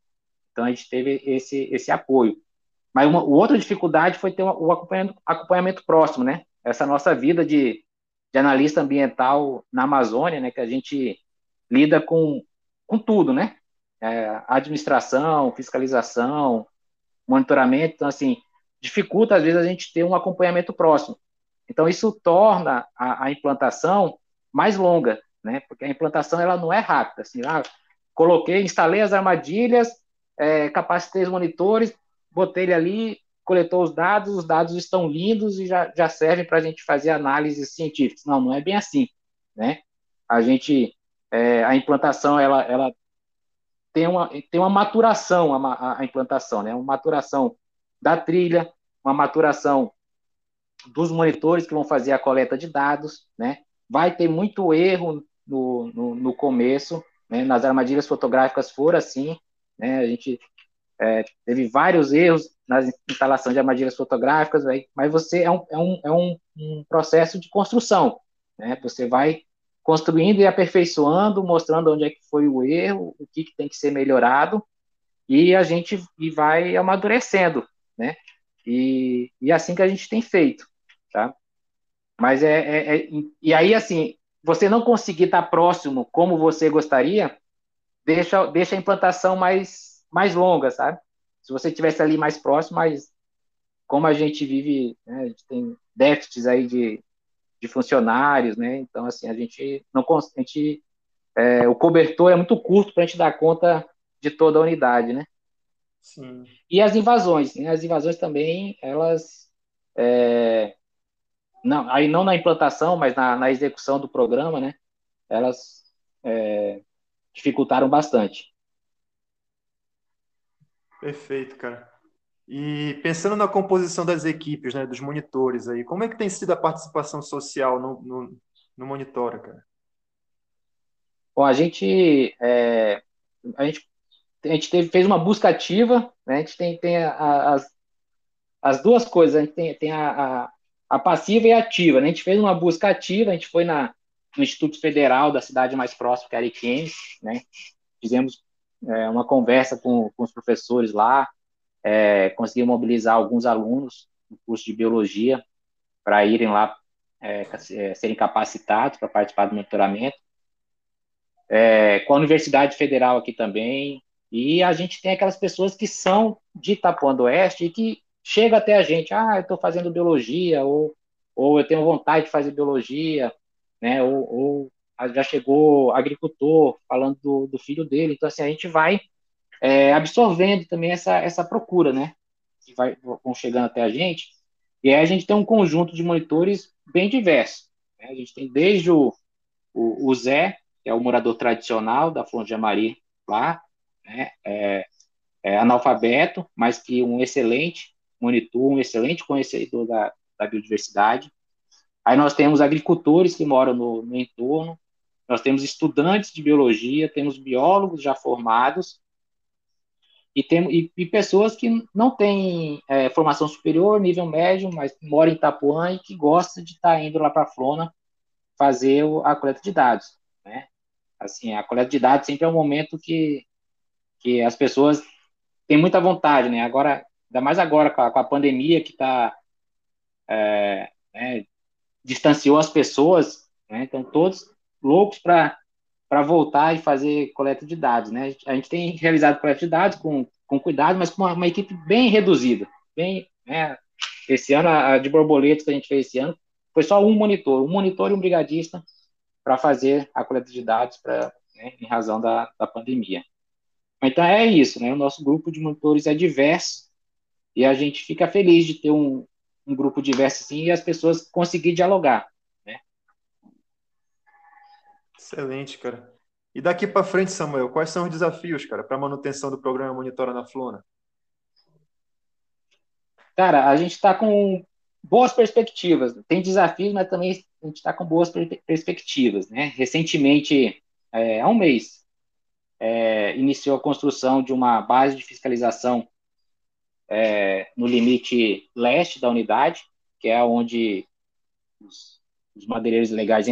Então a gente teve esse, esse apoio. Mas uma outra dificuldade foi ter o acompanhamento, acompanhamento próximo, né? Essa nossa vida de, de analista ambiental na Amazônia, né? Que a gente lida com, com tudo, né? É, administração, fiscalização, monitoramento, então assim dificulta às vezes a gente ter um acompanhamento próximo. Então, isso torna a, a implantação mais longa, né? Porque a implantação ela não é rápida. Assim, coloquei, instalei as armadilhas, é, capacitei os monitores, botei ele ali, coletou os dados, os dados estão lindos e já, já servem para a gente fazer análises científicas. Não, não é bem assim, né? A gente, é, a implantação, ela, ela tem uma, tem uma maturação, a, a implantação, né? Uma maturação da trilha, uma maturação dos monitores que vão fazer a coleta de dados, né? Vai ter muito erro no, no, no começo, né? Nas armadilhas fotográficas foram assim, né? A gente é, teve vários erros na instalação de armadilhas fotográficas, véio, mas você é um, é, um, é um, um processo de construção, né? Você vai construindo e aperfeiçoando, mostrando onde é que foi o erro, o que, que tem que ser melhorado, e a gente e vai amadurecendo, né? E, e é assim que a gente tem feito tá? Mas é, é, é, e aí assim, você não conseguir estar próximo como você gostaria, deixa, deixa a implantação mais mais longa, sabe? Se você tivesse ali mais próximo, mas como a gente vive, né, a gente tem déficits aí de, de funcionários, né? Então assim a gente não a gente, é, o cobertor é muito curto para a gente dar conta de toda a unidade, né? Sim. E as invasões, né? as invasões também elas é, não, aí não na implantação, mas na, na execução do programa, né? Elas é, dificultaram bastante. Perfeito, cara. E pensando na composição das equipes, né, dos monitores aí, como é que tem sido a participação social no, no, no Monitora, cara? Bom, a gente, é, a gente, a gente teve, fez uma busca ativa, né, a gente tem, tem a, as, as duas coisas, a gente tem, tem a, a, a, passiva e a ativa. Né? A gente fez uma busca ativa, a gente foi na, no Instituto Federal da cidade mais próxima, que é Ariquemes, né? fizemos é, uma conversa com, com os professores lá, é, conseguimos mobilizar alguns alunos do curso de biologia para irem lá é, é, serem capacitados para participar do monitoramento. É, com a Universidade Federal aqui também, e a gente tem aquelas pessoas que são de Itapuã do Oeste e que chega até a gente, ah, eu estou fazendo biologia, ou, ou eu tenho vontade de fazer biologia, né, ou, ou já chegou agricultor falando do, do, filho dele, então assim, a gente vai é, absorvendo também essa, essa procura, né, que vai, vão chegando até a gente, e aí a gente tem um conjunto de monitores bem diverso, né? a gente tem desde o, o, o Zé, que é o morador tradicional da Fonte de Amari lá, né, é, é analfabeto, mas que um excelente monitor, um excelente conhecedor da, da biodiversidade. Aí nós temos agricultores que moram no, no entorno, nós temos estudantes de biologia, temos biólogos já formados, e, tem, e, e pessoas que não têm é, formação superior, nível médio, mas moram em Itapuã e que gostam de estar tá indo lá para a Flona fazer a coleta de dados. Né? Assim, a coleta de dados sempre é um momento que que as pessoas têm muita vontade, né? Agora, ainda mais agora com a, com a pandemia que está é, né, distanciou as pessoas, né? Então todos loucos para para voltar e fazer coleta de dados, né? A gente tem realizado coleta de dados com, com cuidado, mas com uma, uma equipe bem reduzida, bem, né? Esse ano a, de borboletas que a gente fez esse ano foi só um monitor, um monitor e um brigadista para fazer a coleta de dados para né, em razão da, da pandemia. Então é isso, né? O nosso grupo de monitores é diverso e a gente fica feliz de ter um, um grupo diverso assim e as pessoas conseguir dialogar, né? Excelente, cara. E daqui para frente, Samuel, quais são os desafios, cara, para a manutenção do programa Monitora na Flona? Cara, a gente está com boas perspectivas. Tem desafios, mas também a gente está com boas perspectivas, né? Recentemente, é, há um mês, é, iniciou a construção de uma base de fiscalização é, no limite leste da unidade, que é onde os, os madeireiros legais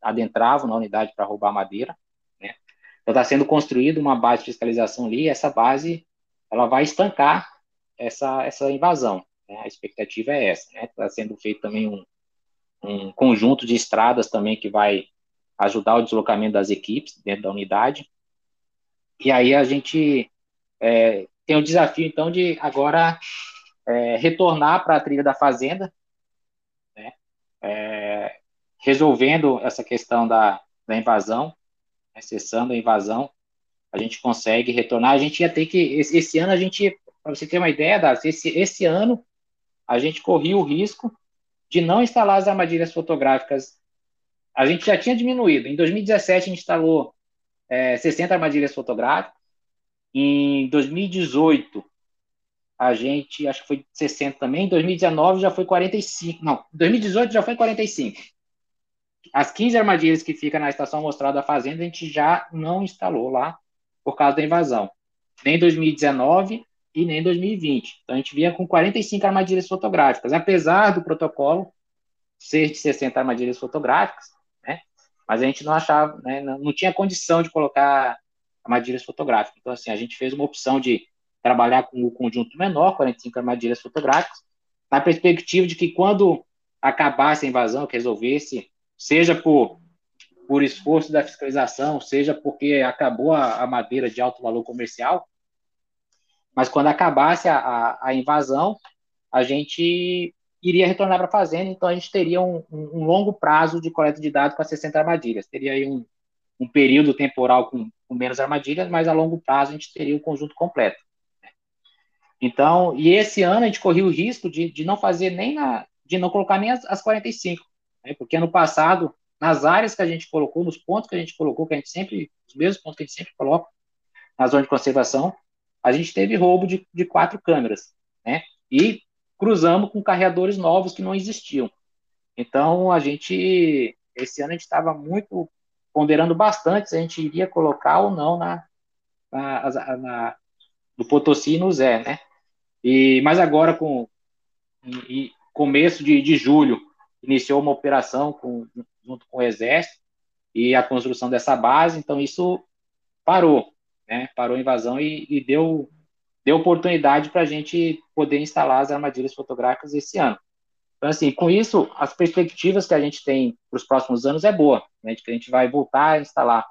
adentravam na unidade para roubar madeira. Né? Então está sendo construída uma base de fiscalização ali, e essa base ela vai estancar essa, essa invasão. Né? A expectativa é essa. Está né? sendo feito também um, um conjunto de estradas também que vai ajudar o deslocamento das equipes dentro da unidade. E aí a gente é, tem o desafio, então, de agora é, retornar para a trilha da fazenda, né, é, resolvendo essa questão da, da invasão, né, cessando a invasão, a gente consegue retornar. A gente ia ter que, esse, esse ano, a gente, para você ter uma ideia, das esse, esse ano, a gente corria o risco de não instalar as armadilhas fotográficas. A gente já tinha diminuído. Em 2017, a gente instalou é, 60 armadilhas fotográficas. Em 2018, a gente, acho que foi 60 também. Em 2019 já foi 45. Não, 2018 já foi 45. As 15 armadilhas que ficam na estação mostrada da fazenda, a gente já não instalou lá por causa da invasão. Nem 2019 e nem 2020. Então a gente vinha com 45 armadilhas fotográficas, apesar do protocolo ser de 60 armadilhas fotográficas, mas a gente não achava, né, não tinha condição de colocar armadilhas fotográficas. Então, assim, a gente fez uma opção de trabalhar com o conjunto menor, 45 armadilhas fotográficas, na perspectiva de que quando acabasse a invasão, que resolvesse, seja por, por esforço da fiscalização, seja porque acabou a, a madeira de alto valor comercial, mas quando acabasse a, a, a invasão, a gente iria retornar para a fazenda, então a gente teria um, um, um, longo prazo de coleta de dados com as 60 armadilhas. Teria aí um, um período temporal com, com, menos armadilhas, mas a longo prazo a gente teria o conjunto completo. Né? Então, e esse ano a gente corria o risco de, de não fazer nem na, de não colocar nem as, as 45, né? porque ano passado, nas áreas que a gente colocou, nos pontos que a gente colocou, que a gente sempre, os mesmos pontos que a gente sempre coloca na zona de conservação, a gente teve roubo de, de quatro câmeras, né? E cruzamos com carreadores novos que não existiam. Então, a gente, esse ano, a gente estava muito ponderando bastante se a gente iria colocar ou não na, na, na, no Potosí no Zé, né? E, mas agora, com, e, e começo de, de julho, iniciou uma operação com, junto com o Exército e a construção dessa base, então isso parou, né? Parou a invasão e, e deu, deu oportunidade para a gente poder instalar as armadilhas fotográficas esse ano. Então, assim, com isso, as perspectivas que a gente tem para os próximos anos é boa, né? Que a gente vai voltar a instalar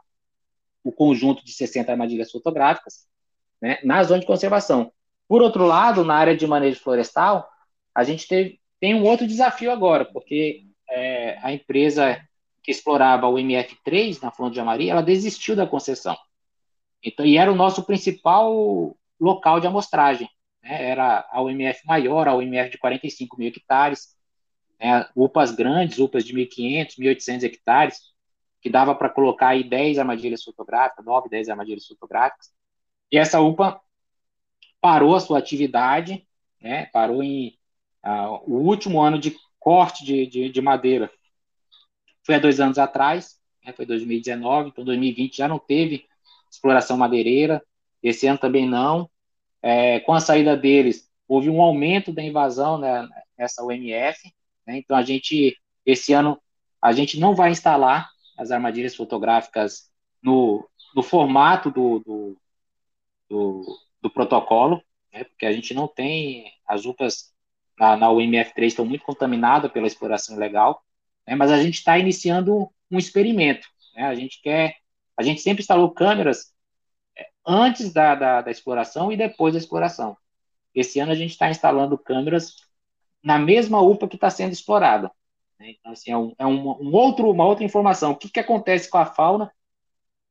o conjunto de 60 armadilhas fotográficas né, na zona de conservação. Por outro lado, na área de manejo florestal, a gente teve, tem um outro desafio agora, porque é, a empresa que explorava o MF3 na Fonte de Amari, ela desistiu da concessão. Então, e era o nosso principal local de amostragem. Né? Era a UMF maior, a UMF de 45 mil hectares, né? UPAs grandes, UPAs de 1.500, 1.800 hectares, que dava para colocar aí 10 armadilhas fotográficas, 9, 10 armadilhas fotográficas. E essa UPA parou a sua atividade, né? parou em o último ano de corte de, de, de madeira foi há dois anos atrás, né, foi 2019, então 2020 já não teve exploração madeireira, esse ano também não. É, com a saída deles, houve um aumento da invasão né, nessa UMF, né, então a gente, esse ano, a gente não vai instalar as armadilhas fotográficas no, no formato do, do, do, do protocolo, né, porque a gente não tem, as UPAs na, na UMF3 estão muito contaminadas pela exploração ilegal, né, mas a gente está iniciando um experimento. Né, a gente quer, a gente sempre instalou câmeras é, antes da, da, da exploração e depois da exploração. Esse ano a gente está instalando câmeras na mesma UPA que está sendo explorada. Né? Então, assim, é, um, é um, um, outro, uma outra informação. O que, que acontece com a fauna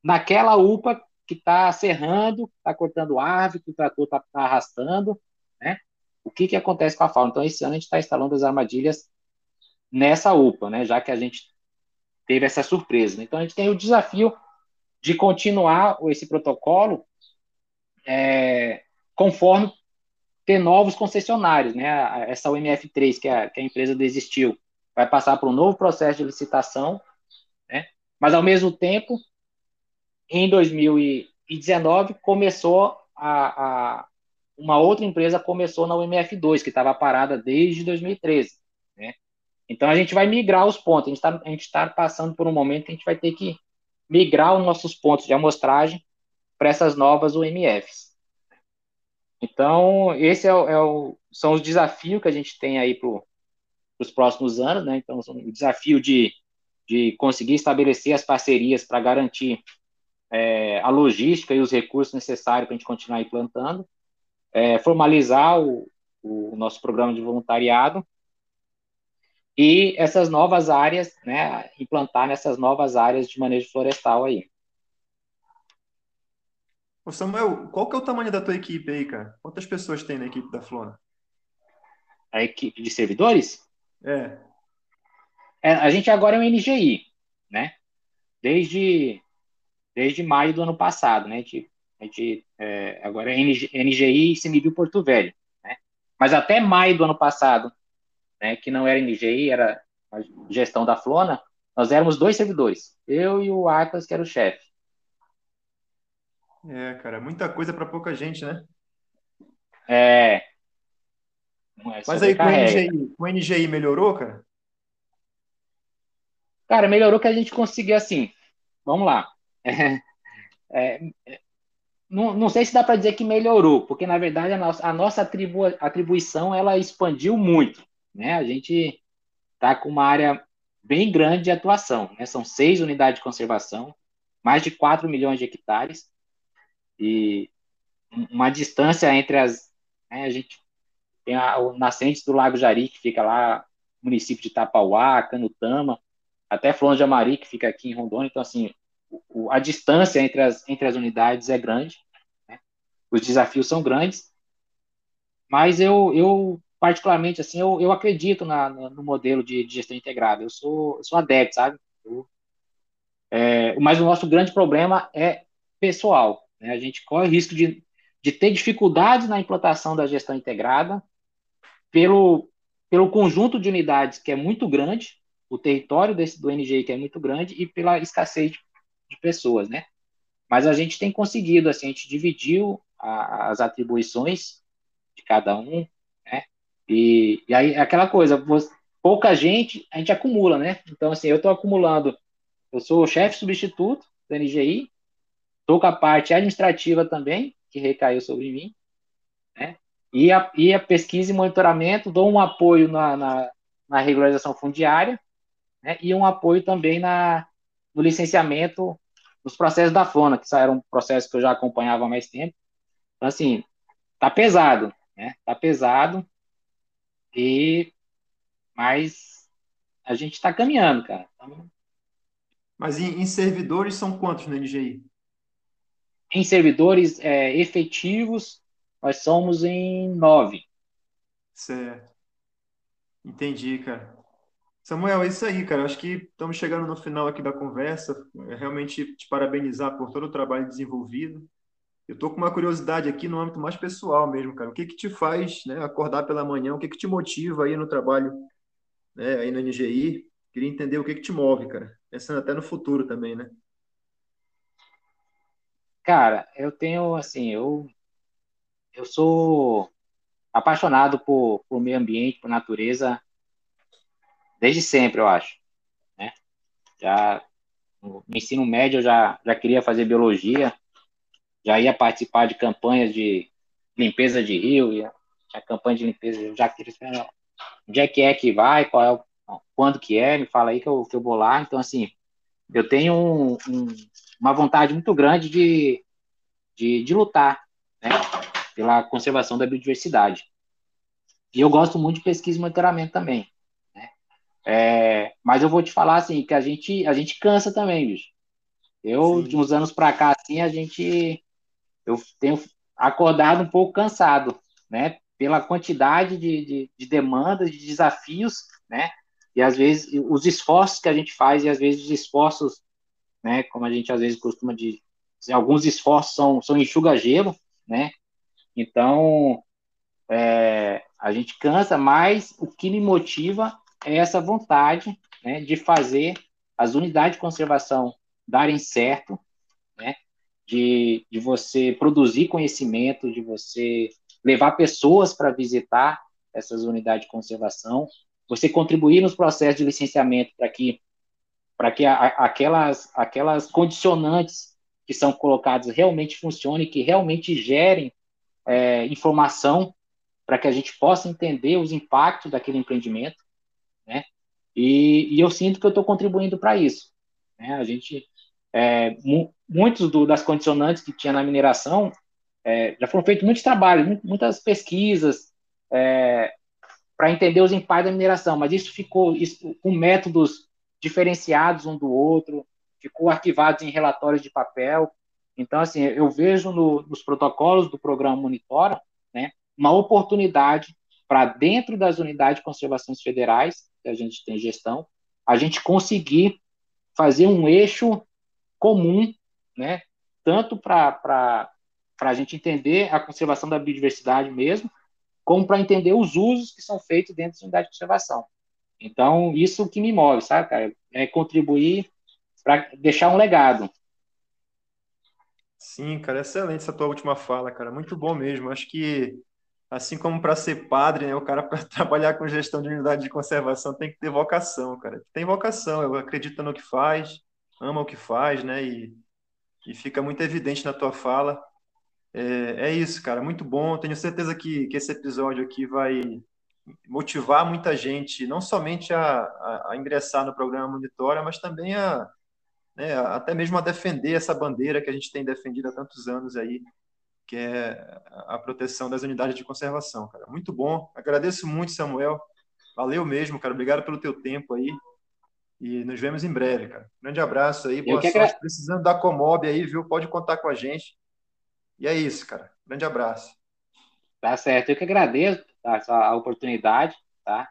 naquela UPA que está serrando, está cortando árvore, que o trator está tá arrastando, né? O que, que acontece com a fauna? Então, esse ano a gente está instalando as armadilhas nessa UPA, né, já que a gente teve essa surpresa. Né? Então, a gente tem o desafio de continuar esse protocolo é, conforme ter novos concessionários. Né? Essa UMF3, que a, que a empresa desistiu, vai passar por um novo processo de licitação, né? mas, ao mesmo tempo, em 2019, começou a, a uma outra empresa começou na UMF2, que estava parada desde 2013. Né? Então a gente vai migrar os pontos. A gente está tá passando por um momento que a gente vai ter que migrar os nossos pontos de amostragem para essas novas UMFs. Então, esse é é o, são os desafios que a gente tem aí para os próximos anos, né? Então, o desafio de, de conseguir estabelecer as parcerias para garantir é, a logística e os recursos necessários para a gente continuar implantando, é, formalizar o, o nosso programa de voluntariado e essas novas áreas, né, implantar nessas novas áreas de manejo florestal aí. Ô Samuel, qual que é o tamanho da tua equipe aí, cara? Quantas pessoas tem na equipe da Flora? A equipe de servidores? É. é a gente agora é um NGI, né? Desde, desde maio do ano passado, né? A gente, a gente é, agora é NGI e CMBio Porto Velho, né? Mas até maio do ano passado, né, que não era NGI, era a gestão da Flona, nós éramos dois servidores, eu e o Atlas, que era o chefe. É, cara, muita coisa para pouca gente, né? É. é Mas aí com o, NGI, com o NGI melhorou, cara? Cara, melhorou que a gente conseguiu assim. Vamos lá. (laughs) É, é, não, não sei se dá para dizer que melhorou, porque na verdade a nossa, a nossa atribu, atribuição ela expandiu muito né? A gente está com uma área bem grande de atuação, né? São seis unidades de conservação, mais de 4 milhões de hectares e uma distância entre as, né, a gente tem a, o nascente do Lago Jari, que fica lá, município de Tapauá, Canutama, até Flon de Amari, que fica aqui em Rondônia, então, assim, o, a distância entre as, entre as unidades é grande, né? os desafios são grandes, mas eu, eu particularmente, assim, eu, eu acredito na, no modelo de, de gestão integrada. Eu sou, eu sou adepto, sabe? Eu, é, mas o nosso grande problema é pessoal. Né? A gente corre risco de, de ter dificuldades na implantação da gestão integrada pelo, pelo conjunto de unidades que é muito grande, o território desse, do NGI que é muito grande e pela escassez de, de pessoas, né? Mas a gente tem conseguido, assim, a gente dividiu a, as atribuições de cada um, E, e aí, aquela coisa, pouca gente, a gente acumula, né? Então, assim, eu estou acumulando, eu sou chefe substituto da NGI, estou com a parte administrativa também, que recaiu sobre mim, né? E a, e a pesquisa e monitoramento, dou um apoio na, na, na regularização fundiária, né? E um apoio também na, no licenciamento nos processos da FONA, que era um processo que eu já acompanhava há mais tempo. Então, assim, tá pesado, né? Tá pesado, e mas a gente está caminhando, cara. Então, mas em, em, servidores são quantos no NGI? Em servidores é, efetivos, nós somos em nove. Certo. Entendi, cara. Samuel, é isso aí, cara. Acho que estamos chegando no final aqui da conversa. É realmente te parabenizar por todo o trabalho desenvolvido. Eu tô com uma curiosidade aqui no âmbito mais pessoal mesmo, cara. O que que te faz, né, acordar pela manhã? O que que te motiva aí no trabalho, né, aí na NGI? Queria entender o que que te move, cara. Pensando até no futuro também, né? Cara, eu tenho assim, eu eu sou apaixonado por, por meio ambiente, por natureza desde sempre, eu acho, né? Já no ensino médio eu já já queria fazer biologia, já ia participar de campanhas de limpeza de rio, ia, a campanha de limpeza, eu já queria saber onde é que é que vai, qual é quando que é, me fala aí que eu, que eu vou lá. Então, assim, eu tenho um, um, uma vontade muito grande de, de, de lutar né, pela conservação da biodiversidade. E eu gosto muito de pesquisa e monitoramento também. Né? É, mas eu vou te falar assim, que a gente, a gente cansa também, bicho. Eu, Sim. de uns anos para cá, assim, a gente eu tenho acordado um pouco cansado, né? Pela quantidade de, de, de demandas, de desafios, né? E às vezes os esforços que a gente faz, e às vezes os esforços, né? Como a gente às vezes costuma dizer, alguns esforços são, são enxuga-gelo, né? Então, é, a gente cansa, mas o que me motiva é essa vontade né, de fazer as unidades de conservação darem certo, né, de, de você produzir conhecimento, de você levar pessoas para visitar essas unidades de conservação, você contribuir nos processos de licenciamento para que, para que a, aquelas, aquelas condicionantes que são colocadas realmente funcionem, que realmente gerem é, informação para que a gente possa entender os impactos daquele empreendimento, né? E, e eu sinto que eu estou contribuindo para isso. Né? A gente é, mu muitos do, das condicionantes que tinha na mineração é, já foram feitos muitos trabalhos, muitas pesquisas é, para entender os impactos da mineração, mas isso ficou isso, com métodos diferenciados um do outro, ficou arquivado em relatórios de papel. Então, assim, eu vejo no, nos protocolos do programa Monitora né, uma oportunidade para, dentro das unidades de conservações federais, que a gente tem gestão, a gente conseguir fazer um eixo comum, né? Tanto para a gente entender a conservação da biodiversidade mesmo, como para entender os usos que são feitos dentro da unidade de conservação. Então, isso que me move, sabe, cara? É contribuir para deixar um legado. Sim, cara, excelente essa tua última fala, cara. Muito bom mesmo. Acho que, assim como para ser padre, né, o cara (laughs) para trabalhar com gestão de unidade de conservação tem que ter vocação, cara. Tem vocação, eu acredito no que faz, ama o que faz, né? E, e fica muito evidente na tua fala. É, é isso, cara, muito bom. Tenho certeza que, que esse episódio aqui vai motivar muita gente, não somente a, a, a ingressar no programa Monitora, mas também a, né, até mesmo a defender essa bandeira que a gente tem defendido há tantos anos aí, que é a proteção das unidades de conservação, cara. Muito bom. Agradeço muito, Samuel. Valeu mesmo, cara. Obrigado pelo teu tempo aí. E nos vemos em breve, cara. Grande abraço aí, boa sorte. Agra... Precisando da Comob aí, viu? Pode contar com a gente. E é isso, cara. Grande abraço. Tá certo. Eu que agradeço tá, a oportunidade, tá?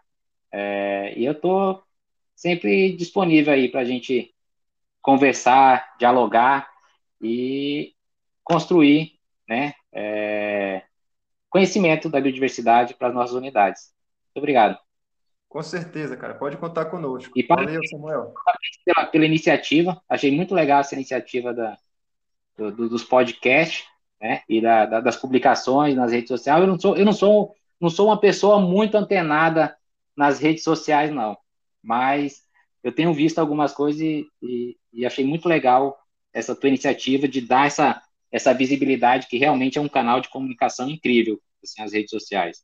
É, e eu tô sempre disponível aí para a gente conversar, dialogar e construir, né? É, conhecimento da biodiversidade para as nossas unidades. Muito obrigado. Com certeza, cara. Pode contar conosco. E Valeu, Samuel. Pela, pela, iniciativa. Achei muito legal essa iniciativa da, do, dos podcasts, né? E da, da, das publicações nas redes sociais. Eu não sou, eu não sou não sou uma pessoa muito antenada nas redes sociais, não. Mas eu tenho visto algumas coisas e, e, e achei muito legal essa tua iniciativa de dar essa, essa visibilidade que realmente é um canal de comunicação incrível, assim, as redes sociais.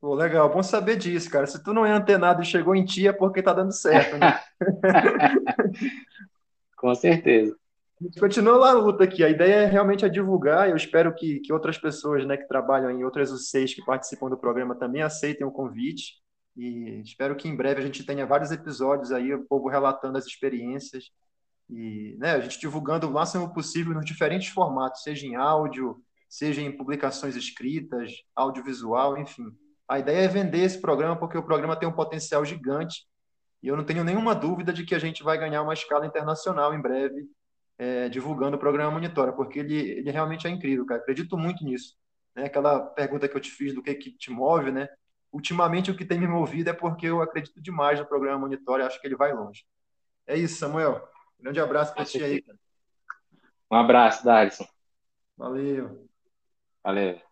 Pô, legal, bom saber disso, cara. Se tu não é antenado e chegou em ti, é porque tá dando certo, né? (laughs) Com certeza. A continua lá na luta aqui. A ideia é realmente é divulgar. Eu espero que, que outras pessoas né, que trabalham em outras UCs que participam do programa também aceitem o convite. E espero que em breve a gente tenha vários episódios aí, o povo relatando as experiências e né, a gente divulgando o máximo possível nos diferentes formatos, seja em áudio, seja em publicações escritas, audiovisual, enfim. A ideia é vender esse programa porque o programa tem um potencial gigante e eu não tenho nenhuma dúvida de que a gente vai ganhar uma escala internacional em breve é, divulgando o programa Monitora, porque ele, ele realmente é incrível, cara. Acredito muito nisso. Né? Aquela pergunta que eu te fiz do que, que te move, né? Ultimamente, o que tem me movido é porque eu acredito demais no programa Monitora e acho que ele vai longe. É isso, Samuel. Grande abraço para ti aí, cara. Um abraço, Darison. Valeu. Valeu.